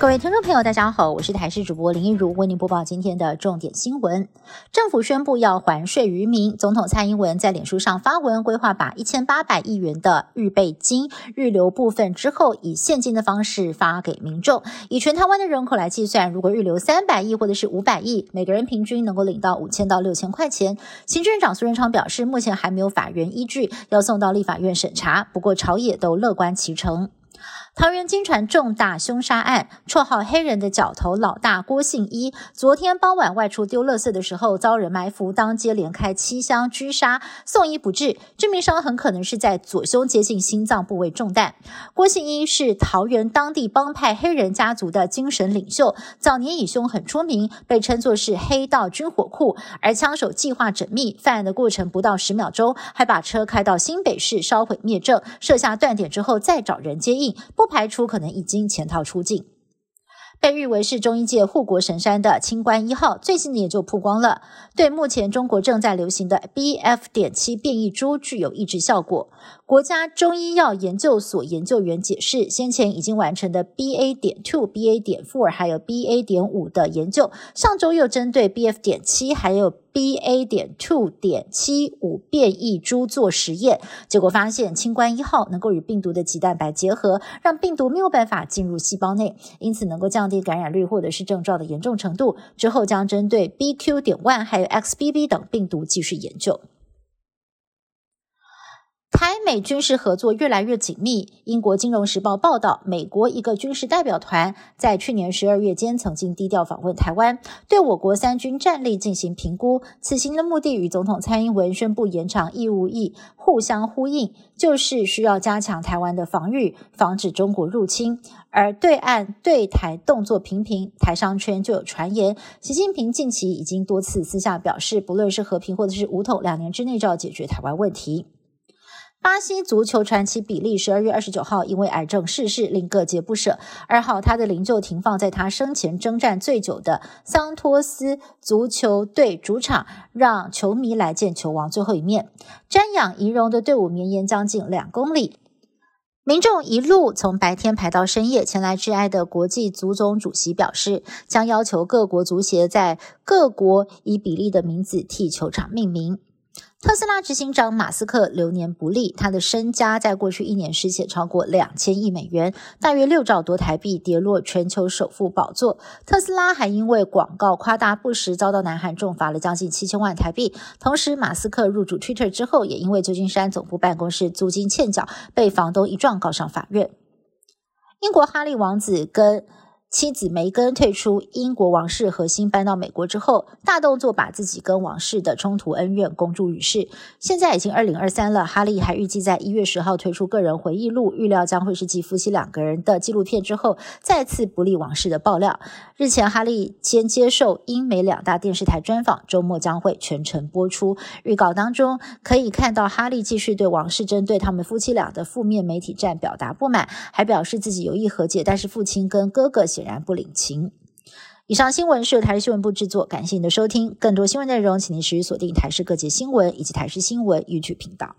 各位听众朋友，大家好，我是台视主播林一如，为您播报今天的重点新闻。政府宣布要还税于民，总统蔡英文在脸书上发文，规划把一千八百亿元的预备金预留部分之后，以现金的方式发给民众。以全台湾的人口来计算，如果预留三百亿或者是五百亿，每个人平均能够领到五千到六千块钱。行政长苏贞昌表示，目前还没有法源依据，要送到立法院审查。不过朝野都乐观其成。桃园金传重大凶杀案，绰号黑人的角头老大郭信一，昨天傍晚外出丢垃圾的时候，遭人埋伏，当街连开七枪狙杀，送医不治，致命伤很可能是在左胸接近心脏部位中弹。郭信一是桃园当地帮派黑人家族的精神领袖，早年以凶狠出名，被称作是黑道军火库。而枪手计划缜密，犯案的过程不到十秒钟，还把车开到新北市烧毁灭证，设下断点之后再找人接应。不排除可能已经潜逃出境。被誉为是中医界护国神山的清官一号，最近也就曝光了，对目前中国正在流行的 BF. 点七变异株具有抑制效果。国家中医药研究所研究员解释，先前已经完成的 BA. 点 two、BA. 点 four 还有 BA. 点五的研究，上周又针对 BF. 点七还有 BA. 点 two 点七五变异株做实验，结果发现清关一号能够与病毒的棘蛋白结合，让病毒没有办法进入细胞内，因此能够降低感染率或者是症状的严重程度。之后将针对 BQ. 点 one 还有 XBB 等病毒继续研究。美军事合作越来越紧密。英国《金融时报》报道，美国一个军事代表团在去年十二月间曾经低调访问台湾，对我国三军战力进行评估。此行的目的与总统蔡英文宣布延长义务役互相呼应，就是需要加强台湾的防御，防止中国入侵。而对岸对台动作频频，台商圈就有传言，习近平近期已经多次私下表示，不论是和平或者是武统，两年之内就要解决台湾问题。巴西足球传奇比利十二月二十九号因为癌症逝世，令各界不舍。二号，他的灵柩停放在他生前征战最久的桑托斯足球队主场，让球迷来见球王最后一面。瞻仰仪容的队伍绵延将近两公里，民众一路从白天排到深夜前来致哀的国际足总主席表示，将要求各国足协在各国以比利的名字替球场命名。特斯拉执行长马斯克流年不利，他的身家在过去一年失血超过两千亿美元，大约六兆多台币，跌落全球首富宝座。特斯拉还因为广告夸大不实，遭到南韩重罚了将近七千万台币。同时，马斯克入主 Twitter 之后，也因为旧金山总部办公室租金欠缴，被房东一状告上法院。英国哈利王子跟。妻子梅根退出英国王室核心，搬到美国之后，大动作把自己跟王室的冲突恩怨公诸于世。现在已经二零二三了，哈利还预计在一月十号推出个人回忆录，预料将会是继夫妻两个人的纪录片之后，再次不利王室的爆料。日前，哈利先接受英美两大电视台专访，周末将会全程播出。预告当中可以看到，哈利继续对王室针对他们夫妻俩的负面媒体战表达不满，还表示自己有意和解，但是父亲跟哥哥。显然不领情。以上新闻是由台视新闻部制作，感谢您的收听。更多新闻内容，请您持续锁定台视各界新闻以及台视新闻一区频道。